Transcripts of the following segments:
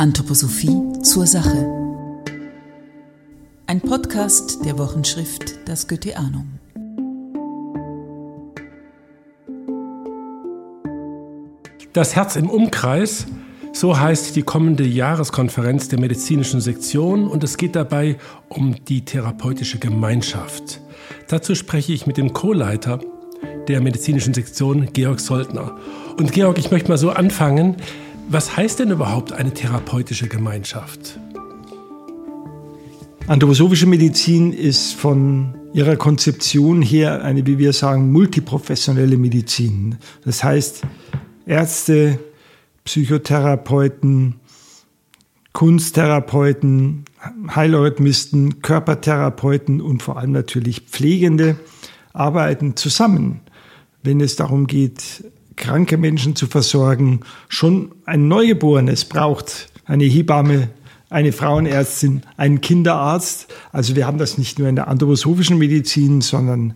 Anthroposophie zur Sache. Ein Podcast der Wochenschrift Das Goetheanum. Das Herz im Umkreis, so heißt die kommende Jahreskonferenz der medizinischen Sektion und es geht dabei um die therapeutische Gemeinschaft. Dazu spreche ich mit dem Co-Leiter der medizinischen Sektion, Georg Soldner. Und Georg, ich möchte mal so anfangen. Was heißt denn überhaupt eine therapeutische Gemeinschaft? Anthroposophische Medizin ist von ihrer Konzeption her eine, wie wir sagen, multiprofessionelle Medizin. Das heißt, Ärzte, Psychotherapeuten, Kunsttherapeuten, Heilorhythmisten, Körpertherapeuten und vor allem natürlich Pflegende arbeiten zusammen, wenn es darum geht, kranke Menschen zu versorgen. Schon ein Neugeborenes braucht eine Hebamme, eine Frauenärztin, einen Kinderarzt. Also wir haben das nicht nur in der anthroposophischen Medizin, sondern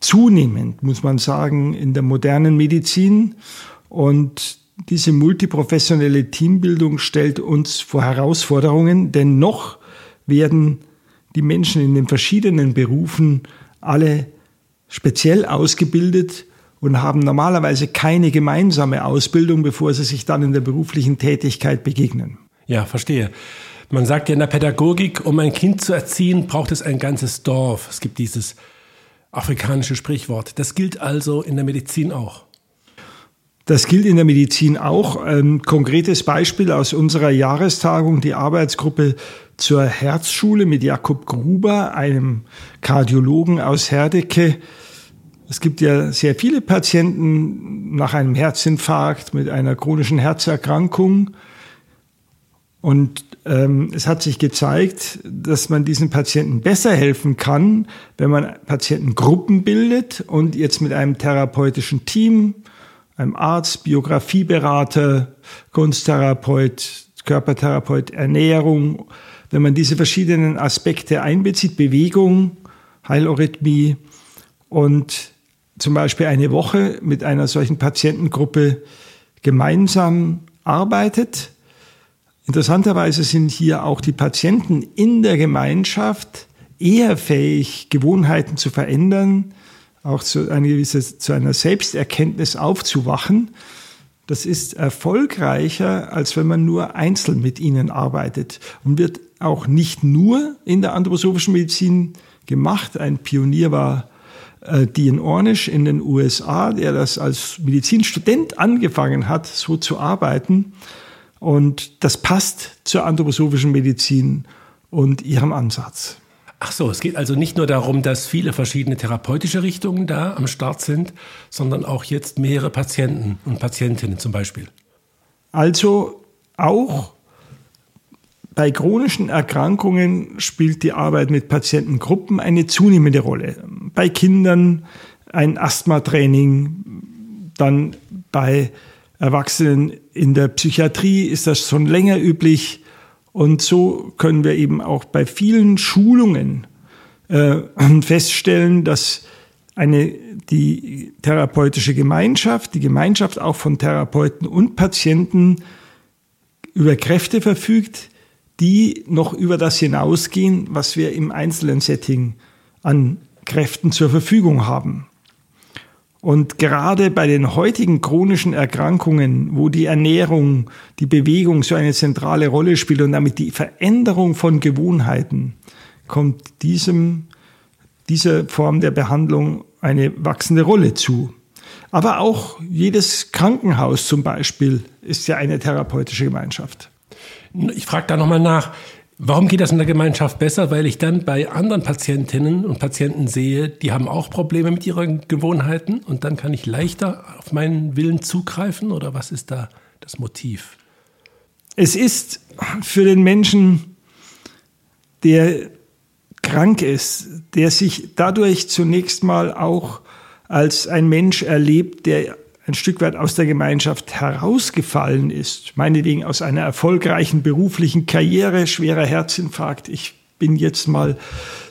zunehmend, muss man sagen, in der modernen Medizin. Und diese multiprofessionelle Teambildung stellt uns vor Herausforderungen, denn noch werden die Menschen in den verschiedenen Berufen alle speziell ausgebildet und haben normalerweise keine gemeinsame Ausbildung, bevor sie sich dann in der beruflichen Tätigkeit begegnen. Ja, verstehe. Man sagt ja in der Pädagogik, um ein Kind zu erziehen, braucht es ein ganzes Dorf. Es gibt dieses afrikanische Sprichwort. Das gilt also in der Medizin auch. Das gilt in der Medizin auch. Ein konkretes Beispiel aus unserer Jahrestagung, die Arbeitsgruppe zur Herzschule mit Jakob Gruber, einem Kardiologen aus Herdecke, es gibt ja sehr viele Patienten nach einem Herzinfarkt mit einer chronischen Herzerkrankung. Und ähm, es hat sich gezeigt, dass man diesen Patienten besser helfen kann, wenn man Patientengruppen bildet und jetzt mit einem therapeutischen Team, einem Arzt, Biografieberater, Kunsttherapeut, Körpertherapeut, Ernährung, wenn man diese verschiedenen Aspekte einbezieht, Bewegung, Heilorhythmie und zum Beispiel eine Woche mit einer solchen Patientengruppe gemeinsam arbeitet. Interessanterweise sind hier auch die Patienten in der Gemeinschaft eher fähig, Gewohnheiten zu verändern, auch zu einer, gewisse, zu einer Selbsterkenntnis aufzuwachen. Das ist erfolgreicher, als wenn man nur einzeln mit ihnen arbeitet und wird auch nicht nur in der anthroposophischen Medizin gemacht. Ein Pionier war Dean Ornish in den USA, der das als Medizinstudent angefangen hat, so zu arbeiten. Und das passt zur anthroposophischen Medizin und ihrem Ansatz. Ach so, es geht also nicht nur darum, dass viele verschiedene therapeutische Richtungen da am Start sind, sondern auch jetzt mehrere Patienten und Patientinnen zum Beispiel. Also auch bei chronischen Erkrankungen spielt die Arbeit mit Patientengruppen eine zunehmende Rolle. Bei Kindern ein Asthmatraining, dann bei Erwachsenen in der Psychiatrie ist das schon länger üblich. Und so können wir eben auch bei vielen Schulungen äh, feststellen, dass eine, die therapeutische Gemeinschaft, die Gemeinschaft auch von Therapeuten und Patienten über Kräfte verfügt, die noch über das hinausgehen, was wir im einzelnen Setting an Kräften zur Verfügung haben. Und gerade bei den heutigen chronischen Erkrankungen, wo die Ernährung, die Bewegung so eine zentrale Rolle spielt und damit die Veränderung von Gewohnheiten, kommt diesem, dieser Form der Behandlung eine wachsende Rolle zu. Aber auch jedes Krankenhaus zum Beispiel ist ja eine therapeutische Gemeinschaft. Ich frage da nochmal nach. Warum geht das in der Gemeinschaft besser? Weil ich dann bei anderen Patientinnen und Patienten sehe, die haben auch Probleme mit ihren Gewohnheiten und dann kann ich leichter auf meinen Willen zugreifen oder was ist da das Motiv? Es ist für den Menschen, der krank ist, der sich dadurch zunächst mal auch als ein Mensch erlebt, der ein Stück weit aus der Gemeinschaft herausgefallen ist, meinetwegen aus einer erfolgreichen beruflichen Karriere, schwerer Herzinfarkt, ich bin jetzt mal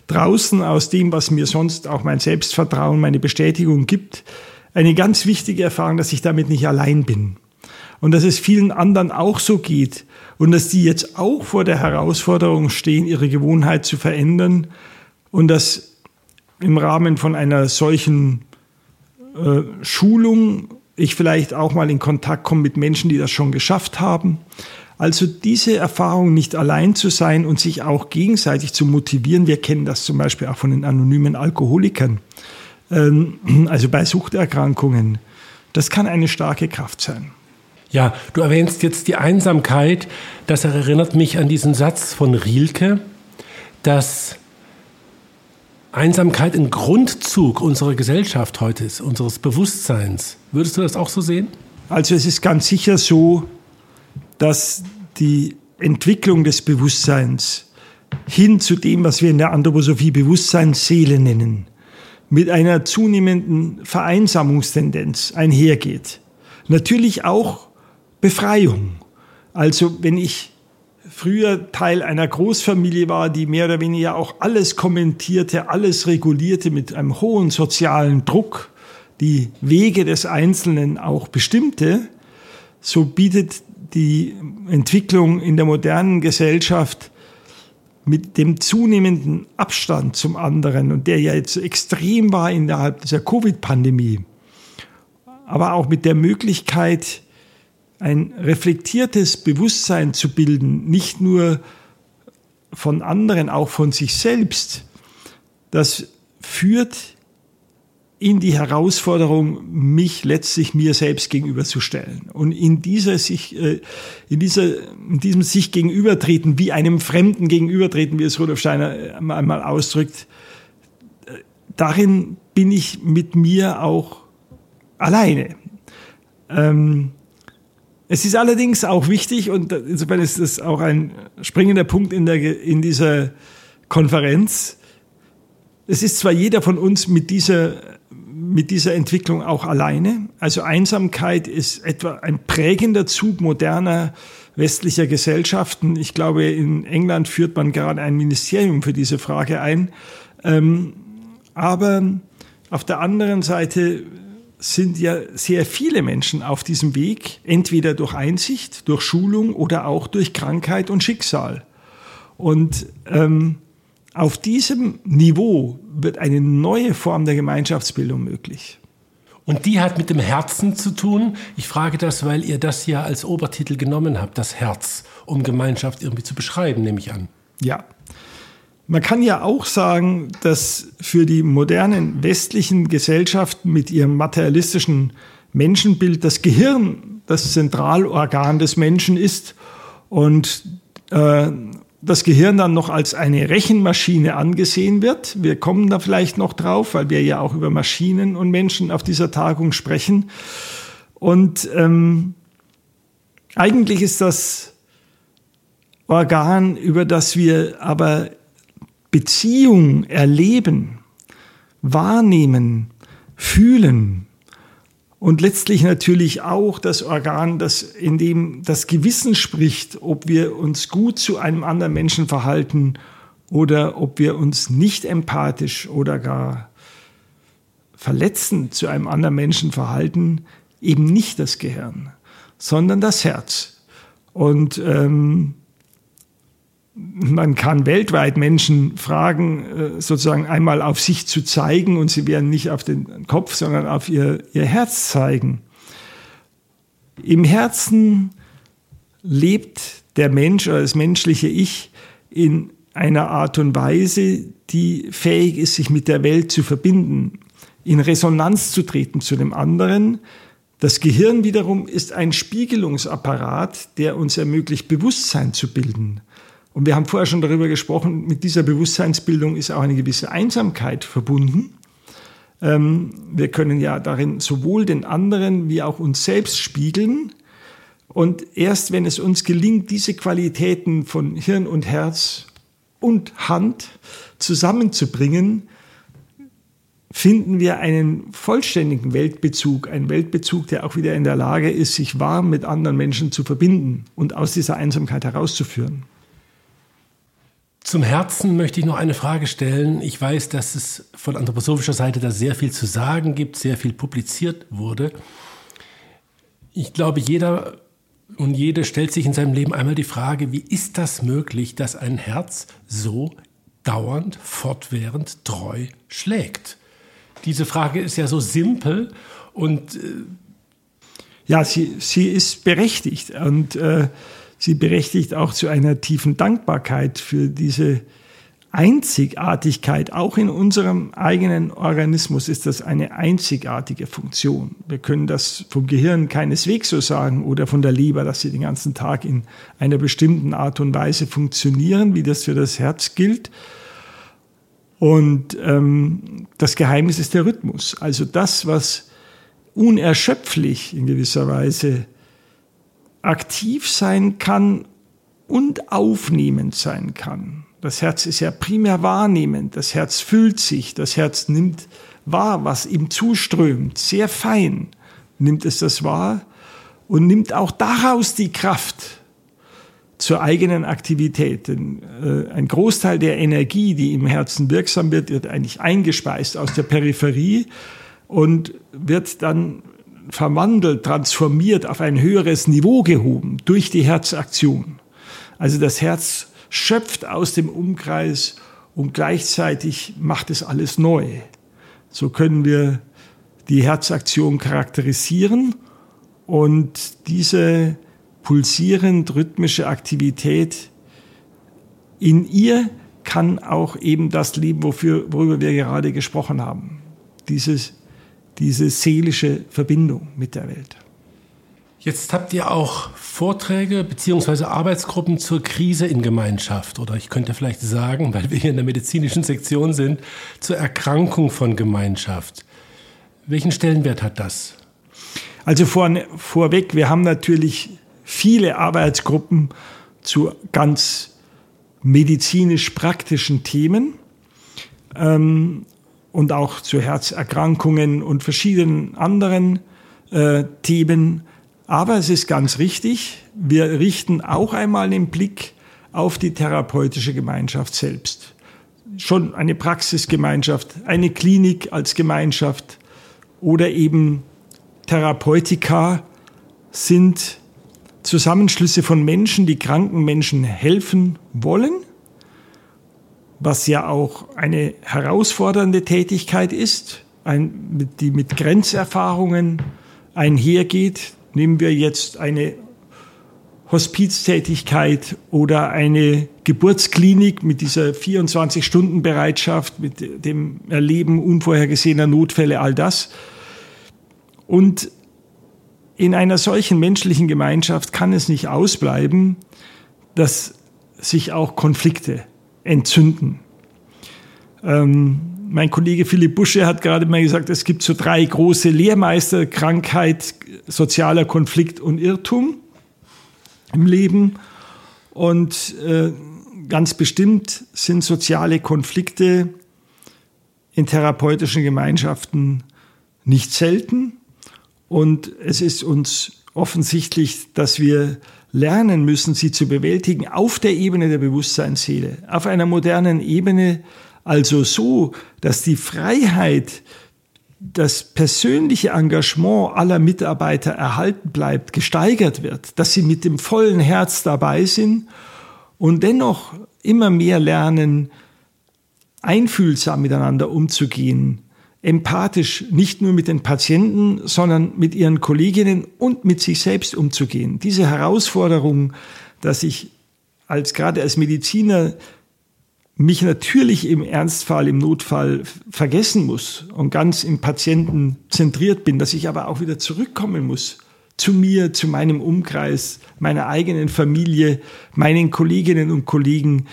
draußen aus dem, was mir sonst auch mein Selbstvertrauen, meine Bestätigung gibt, eine ganz wichtige Erfahrung, dass ich damit nicht allein bin. und dass es vielen anderen auch so geht. Und dass die jetzt auch vor der Herausforderung stehen, ihre Gewohnheit zu verändern. Und dass im Rahmen von einer solchen äh, Schulung ich vielleicht auch mal in Kontakt komme mit Menschen, die das schon geschafft haben. Also diese Erfahrung nicht allein zu sein und sich auch gegenseitig zu motivieren. Wir kennen das zum Beispiel auch von den anonymen Alkoholikern, ähm, also bei Suchterkrankungen. Das kann eine starke Kraft sein. Ja, du erwähnst jetzt die Einsamkeit. Das erinnert mich an diesen Satz von Rielke, dass Einsamkeit ein Grundzug unserer Gesellschaft heute ist, unseres Bewusstseins. Würdest du das auch so sehen? Also es ist ganz sicher so, dass die Entwicklung des Bewusstseins hin zu dem, was wir in der Anthroposophie Bewusstseinsseele nennen, mit einer zunehmenden Vereinsamungstendenz einhergeht. Natürlich auch Befreiung. Also wenn ich früher Teil einer Großfamilie war, die mehr oder weniger auch alles kommentierte, alles regulierte mit einem hohen sozialen Druck, die Wege des Einzelnen auch bestimmte, so bietet die Entwicklung in der modernen Gesellschaft mit dem zunehmenden Abstand zum anderen und der ja jetzt extrem war innerhalb dieser Covid-Pandemie, aber auch mit der Möglichkeit, ein reflektiertes Bewusstsein zu bilden, nicht nur von anderen, auch von sich selbst, das führt in die Herausforderung, mich letztlich mir selbst gegenüberzustellen. Und in dieser sich, äh, in dieser, in diesem sich gegenübertreten, wie einem Fremden gegenübertreten, wie es Rudolf Steiner einmal ausdrückt, äh, darin bin ich mit mir auch alleine. Ähm, es ist allerdings auch wichtig, und insofern ist das auch ein springender Punkt in, der, in dieser Konferenz. Es ist zwar jeder von uns mit dieser, mit dieser Entwicklung auch alleine. Also Einsamkeit ist etwa ein prägender Zug moderner westlicher Gesellschaften. Ich glaube, in England führt man gerade ein Ministerium für diese Frage ein. Ähm, aber auf der anderen Seite sind ja sehr viele Menschen auf diesem Weg, entweder durch Einsicht, durch Schulung oder auch durch Krankheit und Schicksal. Und ähm, auf diesem Niveau wird eine neue Form der Gemeinschaftsbildung möglich. Und die hat mit dem Herzen zu tun. Ich frage das, weil ihr das ja als Obertitel genommen habt, das Herz, um Gemeinschaft irgendwie zu beschreiben, nehme ich an. Ja, man kann ja auch sagen, dass für die modernen westlichen Gesellschaften mit ihrem materialistischen Menschenbild das Gehirn das Zentralorgan des Menschen ist und äh, das Gehirn dann noch als eine Rechenmaschine angesehen wird. Wir kommen da vielleicht noch drauf, weil wir ja auch über Maschinen und Menschen auf dieser Tagung sprechen. Und ähm, eigentlich ist das Organ, über das wir aber Beziehung erleben, wahrnehmen, fühlen und letztlich natürlich auch das Organ, das in dem das Gewissen spricht, ob wir uns gut zu einem anderen Menschen verhalten oder ob wir uns nicht empathisch oder gar verletzend zu einem anderen Menschen verhalten, eben nicht das Gehirn, sondern das Herz. Und ähm, man kann weltweit Menschen fragen, äh, sozusagen einmal auf sich zu zeigen und sie werden nicht auf den Kopf, sondern auf ihr, ihr Herz zeigen. Im Herzen lebt der Mensch oder das menschliche Ich in einer Art und Weise, die fähig ist, sich mit der Welt zu verbinden, in Resonanz zu treten zu dem anderen. Das Gehirn wiederum ist ein Spiegelungsapparat, der uns ermöglicht, Bewusstsein zu bilden. Und wir haben vorher schon darüber gesprochen, mit dieser Bewusstseinsbildung ist auch eine gewisse Einsamkeit verbunden. Ähm, wir können ja darin sowohl den anderen wie auch uns selbst spiegeln. Und erst wenn es uns gelingt, diese Qualitäten von Hirn und Herz und Hand zusammenzubringen, finden wir einen vollständigen Weltbezug, einen Weltbezug, der auch wieder in der Lage ist, sich warm mit anderen Menschen zu verbinden und aus dieser Einsamkeit herauszuführen. Zum Herzen möchte ich noch eine Frage stellen. Ich weiß, dass es von anthroposophischer Seite da sehr viel zu sagen gibt, sehr viel publiziert wurde. Ich glaube, jeder Und jede stellt sich in seinem Leben einmal die Frage, wie ist das möglich, dass ein Herz so dauernd, fortwährend, treu schlägt? Diese Frage ist ja so simpel und... Äh ja, sie, sie ist berechtigt und äh, sie berechtigt auch zu einer tiefen Dankbarkeit für diese Einzigartigkeit, auch in unserem eigenen Organismus ist das eine einzigartige Funktion. Wir können das vom Gehirn keineswegs so sagen oder von der Leber, dass sie den ganzen Tag in einer bestimmten Art und Weise funktionieren, wie das für das Herz gilt. Und ähm, das Geheimnis ist der Rhythmus. Also das, was unerschöpflich in gewisser Weise aktiv sein kann und aufnehmend sein kann das Herz ist ja primär wahrnehmend. Das Herz fühlt sich. Das Herz nimmt wahr, was ihm zuströmt. Sehr fein nimmt es das wahr und nimmt auch daraus die Kraft zur eigenen Aktivität. Denn äh, ein Großteil der Energie, die im Herzen wirksam wird, wird eigentlich eingespeist aus der Peripherie und wird dann verwandelt, transformiert, auf ein höheres Niveau gehoben durch die Herzaktion. Also das Herz schöpft aus dem Umkreis und gleichzeitig macht es alles neu. So können wir die Herzaktion charakterisieren und diese pulsierend rhythmische Aktivität in ihr kann auch eben das leben, wofür, worüber wir gerade gesprochen haben. Dieses, diese seelische Verbindung mit der Welt. Jetzt habt ihr auch Vorträge bzw. Arbeitsgruppen zur Krise in Gemeinschaft oder ich könnte vielleicht sagen, weil wir hier in der medizinischen Sektion sind, zur Erkrankung von Gemeinschaft. Welchen Stellenwert hat das? Also vor, vorweg, wir haben natürlich viele Arbeitsgruppen zu ganz medizinisch praktischen Themen ähm, und auch zu Herzerkrankungen und verschiedenen anderen äh, Themen. Aber es ist ganz richtig, wir richten auch einmal den Blick auf die therapeutische Gemeinschaft selbst. Schon eine Praxisgemeinschaft, eine Klinik als Gemeinschaft oder eben Therapeutika sind Zusammenschlüsse von Menschen, die kranken Menschen helfen wollen, was ja auch eine herausfordernde Tätigkeit ist, ein, die mit Grenzerfahrungen einhergeht, Nehmen wir jetzt eine Hospiztätigkeit oder eine Geburtsklinik mit dieser 24-Stunden-Bereitschaft, mit dem Erleben unvorhergesehener Notfälle, all das. Und in einer solchen menschlichen Gemeinschaft kann es nicht ausbleiben, dass sich auch Konflikte entzünden. Ähm, mein Kollege Philipp Busche hat gerade mal gesagt, es gibt so drei große Lehrmeister, Krankheit, sozialer Konflikt und Irrtum im Leben. Und äh, ganz bestimmt sind soziale Konflikte in therapeutischen Gemeinschaften nicht selten. Und es ist uns offensichtlich, dass wir lernen müssen, sie zu bewältigen auf der Ebene der Bewusstseinsseele, auf einer modernen Ebene, also so, dass die Freiheit, das persönliche Engagement aller Mitarbeiter erhalten bleibt, gesteigert wird, dass sie mit dem vollen Herz dabei sind und dennoch immer mehr lernen, einfühlsam miteinander umzugehen, empathisch nicht nur mit den Patienten, sondern mit ihren Kolleginnen und mit sich selbst umzugehen. Diese Herausforderung, dass ich als gerade als Mediziner mich natürlich im Ernstfall, im Notfall vergessen muss und ganz im Patienten zentriert bin, dass ich aber auch wieder zurückkommen muss zu mir, zu meinem Umkreis, meiner eigenen Familie, meinen Kolleginnen und Kollegen.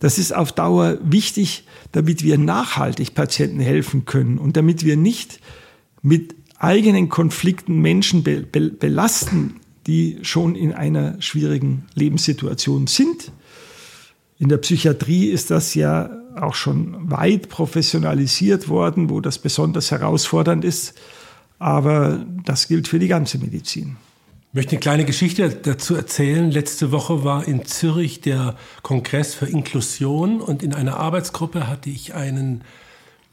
Das ist auf Dauer wichtig, damit wir nachhaltig Patienten helfen können und damit wir nicht mit eigenen Konflikten Menschen be be belasten, die schon in einer schwierigen Lebenssituation sind in der Psychiatrie ist das ja auch schon weit professionalisiert worden, wo das besonders herausfordernd ist. Aber das gilt für die ganze Medizin. Ich möchte eine kleine Geschichte dazu erzählen. Letzte Woche war in Zürich der Kongress für Inklusion und in einer Arbeitsgruppe hatte ich einen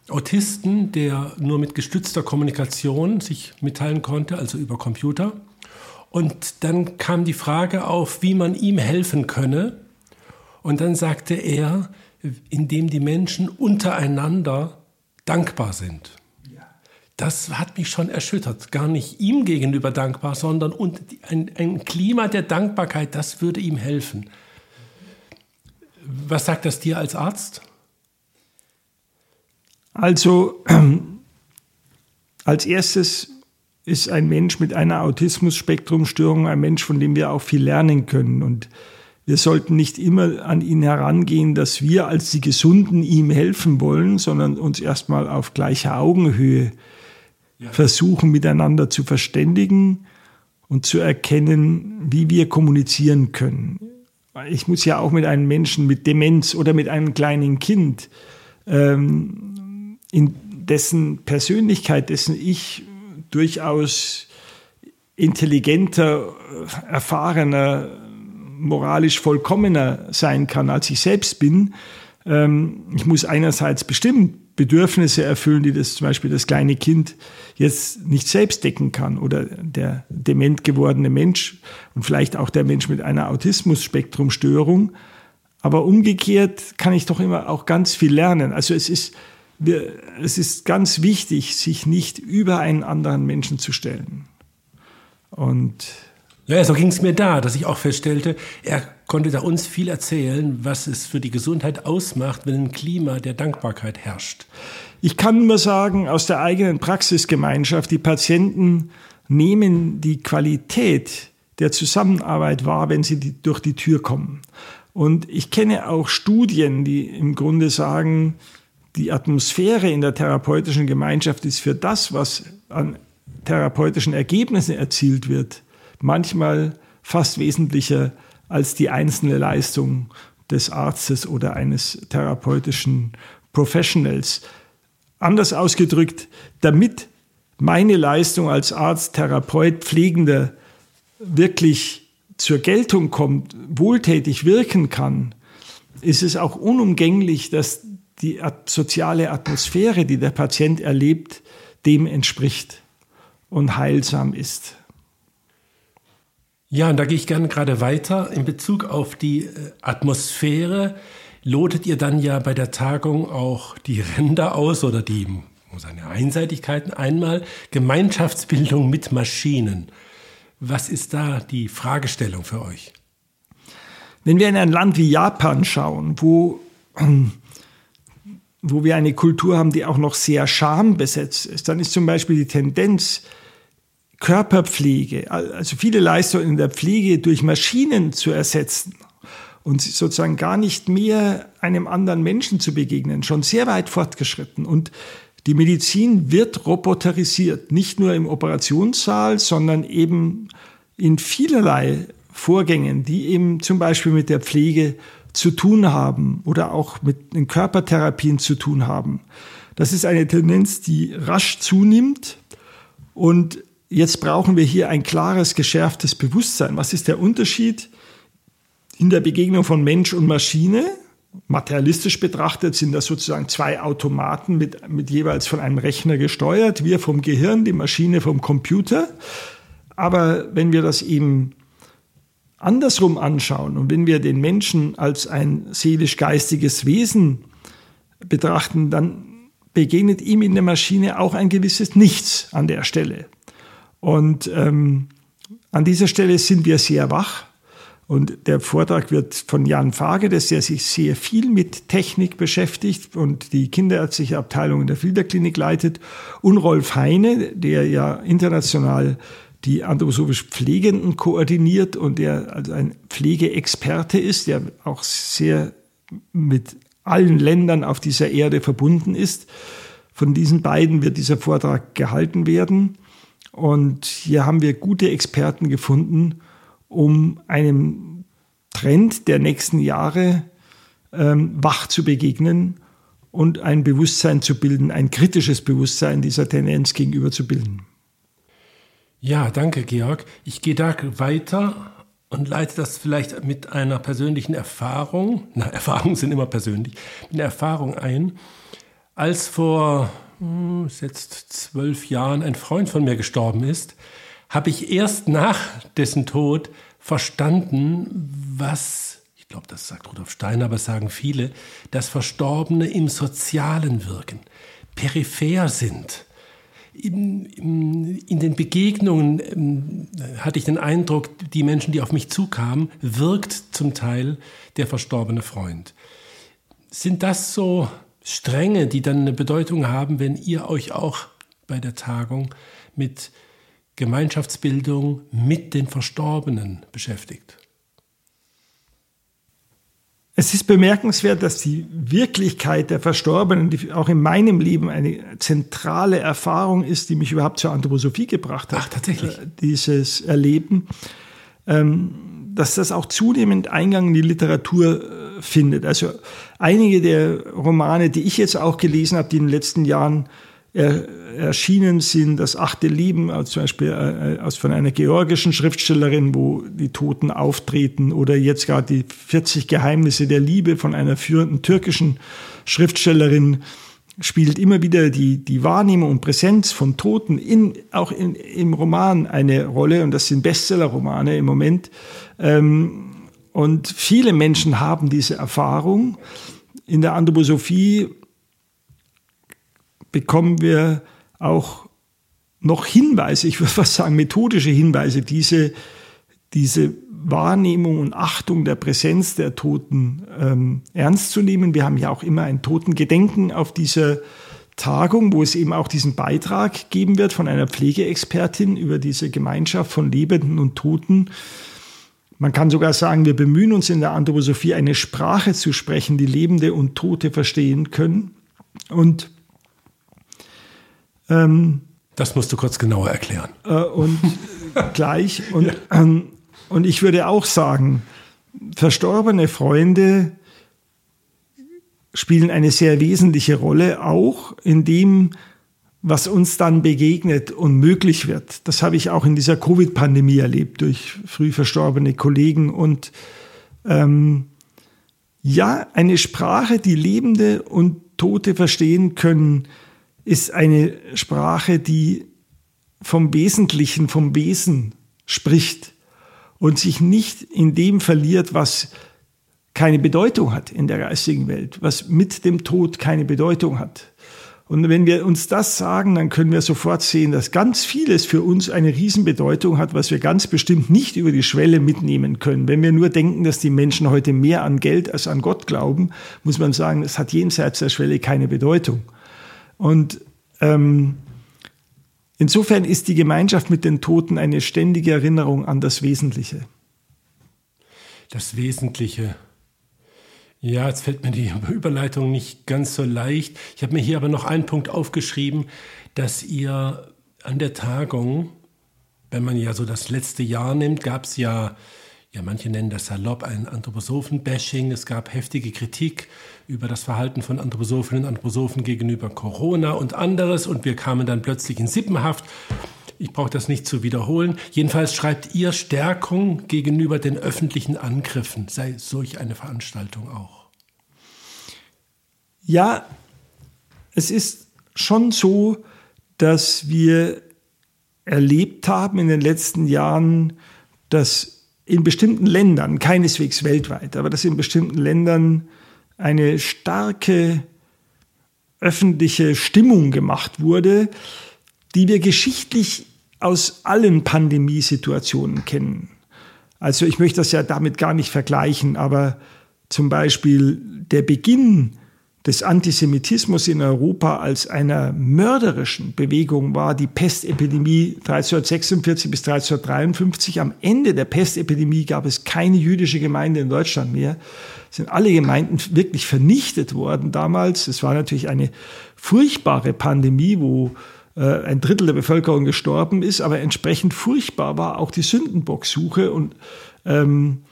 Autisten, der nur mit gestützter Kommunikation sich mitteilen konnte, also über Computer. Und dann kam die Frage auf, wie man ihm helfen könne. Und dann sagte er, indem die Menschen untereinander dankbar sind. Das hat mich schon erschüttert. Gar nicht ihm gegenüber dankbar, sondern ein, ein Klima der Dankbarkeit, das würde ihm helfen. Was sagt das dir als Arzt? Also als erstes ist ein Mensch mit einer Autismus-Spektrum-Störung ein Mensch, von dem wir auch viel lernen können. Und wir sollten nicht immer an ihn herangehen, dass wir als die Gesunden ihm helfen wollen, sondern uns erstmal auf gleicher Augenhöhe versuchen, miteinander zu verständigen und zu erkennen, wie wir kommunizieren können. Ich muss ja auch mit einem Menschen mit Demenz oder mit einem kleinen Kind ähm, in dessen Persönlichkeit, dessen Ich durchaus intelligenter, erfahrener, moralisch vollkommener sein kann, als ich selbst bin. Ähm, ich muss einerseits bestimmt Bedürfnisse erfüllen, die das zum Beispiel das kleine Kind jetzt nicht selbst decken kann oder der dement gewordene Mensch und vielleicht auch der Mensch mit einer Autismus-Spektrum-Störung. Aber umgekehrt kann ich doch immer auch ganz viel lernen. Also es ist es ist ganz wichtig, sich nicht über einen anderen Menschen zu stellen. Und ja, so ging es mir da, dass ich auch feststellte, er konnte da uns viel erzählen, was es für die Gesundheit ausmacht, wenn ein Klima der Dankbarkeit herrscht. Ich kann nur sagen, aus der eigenen Praxisgemeinschaft, die Patienten nehmen die Qualität der Zusammenarbeit wahr, wenn sie die, durch die Tür kommen. Und ich kenne auch Studien, die im Grunde sagen, die Atmosphäre in der therapeutischen Gemeinschaft ist für das, was an therapeutischen Ergebnissen erzielt wird, manchmal fast wesentlicher als die einzelne Leistung des Arztes oder eines therapeutischen Professionals. Anders ausgedrückt, damit meine Leistung als Arzt, Therapeut, Pflegender wirklich zur Geltung kommt, wohltätig wirken kann, ist es auch unumgänglich, dass die soziale Atmosphäre, die der Patient erlebt, dem entspricht und heilsam ist. Ja, und da gehe ich gerne gerade weiter. In Bezug auf die äh, Atmosphäre lotet ihr dann ja bei der Tagung auch die Ränder aus oder die seine Einseitigkeiten. Einmal Gemeinschaftsbildung mit Maschinen. Was ist da die Fragestellung für euch? Wenn wir in ein Land wie Japan schauen, wo wo wir eine Kultur haben, die auch noch sehr schambesetzt ist, dann ist zum Beispiel die Tendenz, Körperpflege, also viele Leistungen in der Pflege durch Maschinen zu ersetzen und sozusagen gar nicht mehr einem anderen Menschen zu begegnen, schon sehr weit fortgeschritten. Und die Medizin wird roboterisiert, nicht nur im Operationssaal, sondern eben in vielerlei Vorgängen, die eben zum Beispiel mit der Pflege zu tun haben oder auch mit den Körpertherapien zu tun haben. Das ist eine Tendenz, die rasch zunimmt und jetzt brauchen wir hier ein klares, geschärftes Bewusstsein. Was ist der Unterschied in der Begegnung von Mensch und Maschine? Materialistisch betrachtet sind das sozusagen zwei Automaten mit, mit jeweils von einem Rechner gesteuert, wir vom Gehirn, die Maschine vom Computer. Aber wenn wir das eben andersrum anschauen und wenn wir den Menschen als ein seelisch-geistiges Wesen betrachten, dann begegnet ihm in der Maschine auch ein gewisses Nichts an der Stelle. Und ähm, an dieser Stelle sind wir sehr wach. Und der Vortrag wird von Jan Fagedes, der sich sehr viel mit Technik beschäftigt und die kinderärztliche Abteilung in der Filterklinik leitet, und Rolf Heine, der ja international die anthroposophisch Pflegenden koordiniert und der also ein Pflegeexperte ist, der auch sehr mit allen Ländern auf dieser Erde verbunden ist. Von diesen beiden wird dieser Vortrag gehalten werden. Und hier haben wir gute Experten gefunden, um einem Trend der nächsten Jahre ähm, wach zu begegnen und ein Bewusstsein zu bilden, ein kritisches Bewusstsein dieser Tendenz gegenüber zu bilden. Ja, danke, Georg. Ich gehe da weiter und leite das vielleicht mit einer persönlichen Erfahrung, na, Erfahrungen sind immer persönlich, mit einer Erfahrung ein. Als vor hm, jetzt zwölf Jahren ein Freund von mir gestorben ist, habe ich erst nach dessen Tod verstanden, was, ich glaube, das sagt Rudolf Steiner, aber sagen viele, dass Verstorbene im Sozialen wirken, peripher sind. In, in, in, den Begegnungen ähm, hatte ich den Eindruck, die Menschen, die auf mich zukamen, wirkt zum Teil der verstorbene Freund. Sind das so Stränge, die dann eine Bedeutung haben, wenn ihr euch auch bei der Tagung mit Gemeinschaftsbildung mit den Verstorbenen beschäftigt? Es ist bemerkenswert, dass die Wirklichkeit der Verstorbenen, die auch in meinem Leben eine zentrale Erfahrung ist, die mich überhaupt zur Anthroposophie gebracht hat. Ach, tatsächlich. Äh, dieses Erleben, ähm, dass das auch zunehmend Eingang in die Literatur äh, findet. Also einige der Romane, die ich jetzt auch gelesen habe, die in den letzten Jahren erschienen sind, das achte Leben, also zum Beispiel äh, von einer georgischen Schriftstellerin, wo die Toten auftreten, oder jetzt gerade die 40 Geheimnisse der Liebe von einer führenden türkischen Schriftstellerin, spielt immer wieder die, die Wahrnehmung und Präsenz von Toten in, auch in, im Roman eine Rolle, und das sind Bestseller-Romane im Moment. Ähm, und viele Menschen haben diese Erfahrung. In der Anthroposophie bekommen wir auch noch Hinweise, ich würde fast sagen methodische Hinweise, diese, diese Wahrnehmung und Achtung der Präsenz der Toten ähm, ernst zu nehmen. Wir haben ja auch immer ein Totengedenken auf dieser Tagung, wo es eben auch diesen Beitrag geben wird von einer Pflegeexpertin über diese Gemeinschaft von Lebenden und Toten. Man kann sogar sagen, wir bemühen uns in der Anthroposophie eine Sprache zu sprechen, die Lebende und Tote verstehen können. Und ähm, das musst du kurz genauer erklären. Äh, und gleich. Und, ähm, und ich würde auch sagen, verstorbene Freunde spielen eine sehr wesentliche Rolle, auch in dem, was uns dann begegnet und möglich wird. Das habe ich auch in dieser Covid-Pandemie erlebt durch früh verstorbene Kollegen. Und ähm, ja, eine Sprache, die Lebende und Tote verstehen können, ist eine Sprache, die vom Wesentlichen, vom Wesen spricht und sich nicht in dem verliert, was keine Bedeutung hat in der geistigen Welt, was mit dem Tod keine Bedeutung hat. Und wenn wir uns das sagen, dann können wir sofort sehen, dass ganz vieles für uns eine Riesenbedeutung hat, was wir ganz bestimmt nicht über die Schwelle mitnehmen können. Wenn wir nur denken, dass die Menschen heute mehr an Geld als an Gott glauben, muss man sagen, es hat jenseits der Schwelle keine Bedeutung. Und ähm, insofern ist die Gemeinschaft mit den Toten eine ständige Erinnerung an das Wesentliche. Das Wesentliche. Ja, jetzt fällt mir die Überleitung nicht ganz so leicht. Ich habe mir hier aber noch einen Punkt aufgeschrieben, dass ihr an der Tagung, wenn man ja so das letzte Jahr nimmt, gab es ja ja, manche nennen das salopp ein Anthroposophen-Bashing. Es gab heftige Kritik über das Verhalten von Anthroposophinnen und Anthroposophen gegenüber Corona und anderes. Und wir kamen dann plötzlich in Sippenhaft. Ich brauche das nicht zu wiederholen. Jedenfalls schreibt ihr Stärkung gegenüber den öffentlichen Angriffen sei solch eine Veranstaltung auch. Ja, es ist schon so, dass wir erlebt haben in den letzten Jahren, dass in bestimmten Ländern, keineswegs weltweit, aber dass in bestimmten Ländern eine starke öffentliche Stimmung gemacht wurde, die wir geschichtlich aus allen Pandemiesituationen kennen. Also ich möchte das ja damit gar nicht vergleichen, aber zum Beispiel der Beginn des Antisemitismus in Europa als einer mörderischen Bewegung war die Pestepidemie 1346 bis 1353. Am Ende der Pestepidemie gab es keine jüdische Gemeinde in Deutschland mehr. Es sind alle Gemeinden wirklich vernichtet worden damals. Es war natürlich eine furchtbare Pandemie, wo äh, ein Drittel der Bevölkerung gestorben ist, aber entsprechend furchtbar war auch die Sündenbocksuche und ähm,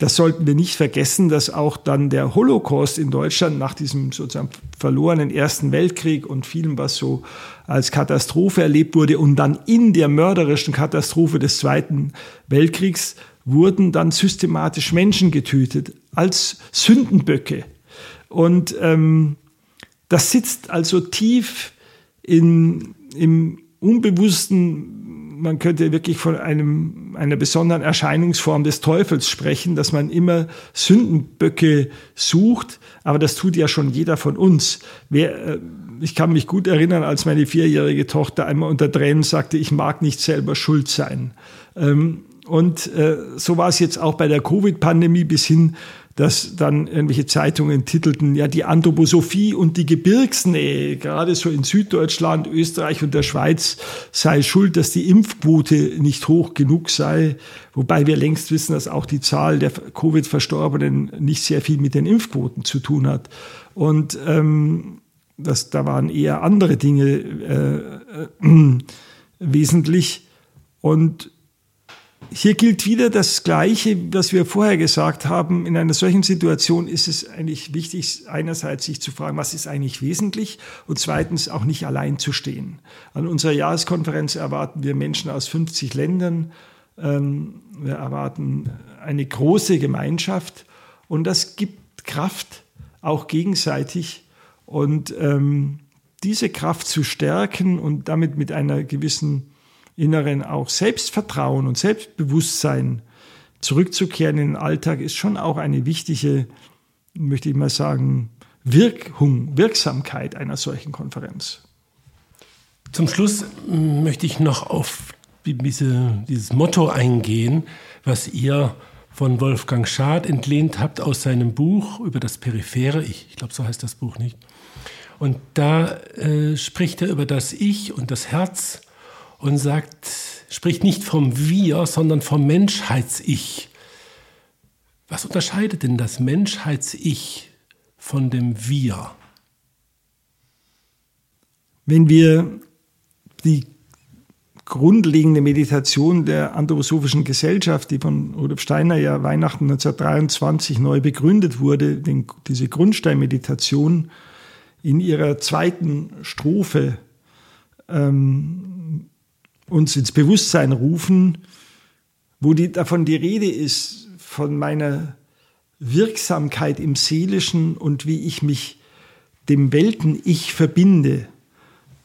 das sollten wir nicht vergessen, dass auch dann der Holocaust in Deutschland nach diesem sozusagen verlorenen Ersten Weltkrieg und vielem, was so als Katastrophe erlebt wurde und dann in der mörderischen Katastrophe des Zweiten Weltkriegs wurden dann systematisch Menschen getötet als Sündenböcke. Und ähm, das sitzt also tief in, im unbewussten man könnte wirklich von einem, einer besonderen Erscheinungsform des Teufels sprechen, dass man immer Sündenböcke sucht, aber das tut ja schon jeder von uns. Wer, äh, ich kann mich gut erinnern, als meine vierjährige Tochter einmal unter Tränen sagte, ich mag nicht selber schuld sein. Ähm, und äh, so war es jetzt auch bei der Covid-Pandemie bis hin dass dann irgendwelche Zeitungen titelten, ja, die Anthroposophie und die Gebirgsnähe, gerade so in Süddeutschland, Österreich und der Schweiz, sei schuld, dass die Impfquote nicht hoch genug sei. Wobei wir längst wissen, dass auch die Zahl der Covid-Verstorbenen nicht sehr viel mit den Impfquoten zu tun hat. Und ähm, das, da waren eher andere Dinge äh, äh, wesentlich. Und hier gilt wieder das Gleiche, was wir vorher gesagt haben. In einer solchen Situation ist es eigentlich wichtig, einerseits sich zu fragen, was ist eigentlich wesentlich und zweitens auch nicht allein zu stehen. An unserer Jahreskonferenz erwarten wir Menschen aus 50 Ländern. Ähm, wir erwarten eine große Gemeinschaft und das gibt Kraft, auch gegenseitig. Und ähm, diese Kraft zu stärken und damit mit einer gewissen inneren auch Selbstvertrauen und Selbstbewusstsein zurückzukehren in den Alltag ist schon auch eine wichtige, möchte ich mal sagen, Wirkung, Wirksamkeit einer solchen Konferenz. Zum Schluss möchte ich noch auf diese, dieses Motto eingehen, was ihr von Wolfgang Schad entlehnt habt aus seinem Buch über das periphere Ich. Ich glaube, so heißt das Buch nicht. Und da äh, spricht er über das Ich und das Herz und sagt, spricht nicht vom Wir, sondern vom Menschheits-Ich. Was unterscheidet denn das Menschheits-Ich von dem Wir? Wenn wir die grundlegende Meditation der anthroposophischen Gesellschaft, die von Rudolf Steiner ja Weihnachten 1923 neu begründet wurde, den, diese Grundsteinmeditation in ihrer zweiten Strophe ähm, uns ins Bewusstsein rufen, wo die, davon die Rede ist, von meiner Wirksamkeit im Seelischen und wie ich mich dem Welten-Ich verbinde,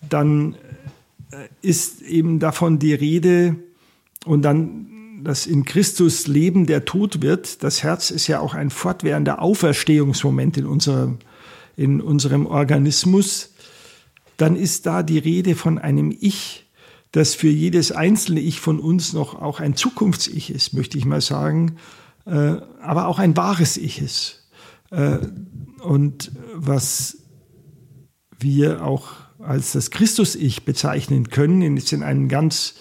dann äh, ist eben davon die Rede und dann, dass in Christus Leben der Tod wird. Das Herz ist ja auch ein fortwährender Auferstehungsmoment in unserem, in unserem Organismus. Dann ist da die Rede von einem Ich, das für jedes einzelne Ich von uns noch auch ein Zukunfts-Ich ist, möchte ich mal sagen, äh, aber auch ein wahres Ich ist. Äh, und was wir auch als das Christus-Ich bezeichnen können, ist in einem ganz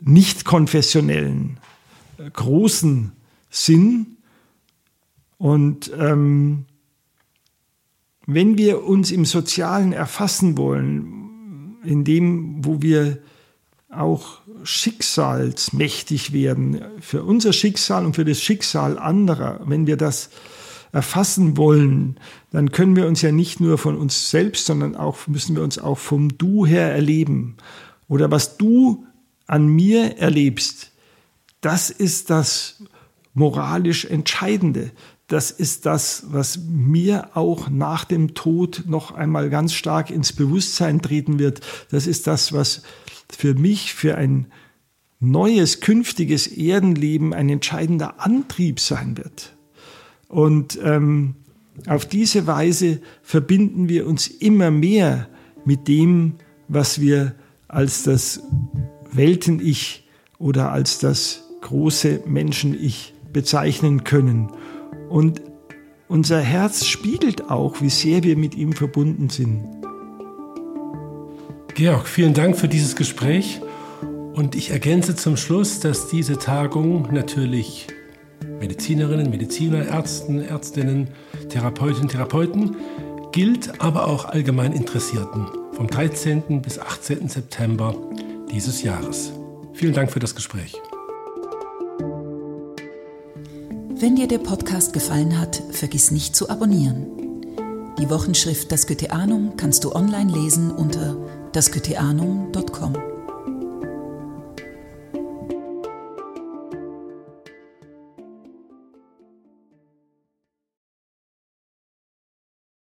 nicht konfessionellen, äh, großen Sinn. Und ähm, wenn wir uns im Sozialen erfassen wollen, in dem, wo wir auch schicksalsmächtig werden, für unser Schicksal und für das Schicksal anderer. Wenn wir das erfassen wollen, dann können wir uns ja nicht nur von uns selbst, sondern auch müssen wir uns auch vom Du her erleben. Oder was du an mir erlebst, das ist das moralisch Entscheidende. Das ist das, was mir auch nach dem Tod noch einmal ganz stark ins Bewusstsein treten wird. Das ist das, was für mich, für ein neues, künftiges Erdenleben ein entscheidender Antrieb sein wird. Und ähm, auf diese Weise verbinden wir uns immer mehr mit dem, was wir als das Welten-Ich oder als das große Menschen-Ich bezeichnen können. Und unser Herz spiegelt auch, wie sehr wir mit ihm verbunden sind. Georg, vielen Dank für dieses Gespräch. Und ich ergänze zum Schluss, dass diese Tagung natürlich Medizinerinnen, Mediziner, Ärzten, Ärztinnen, Therapeutinnen, Therapeuten gilt, aber auch allgemein Interessierten vom 13. bis 18. September dieses Jahres. Vielen Dank für das Gespräch. Wenn dir der Podcast gefallen hat, vergiss nicht zu abonnieren. Die Wochenschrift Das Goetheanum kannst du online lesen unter dasgoetheanum.com.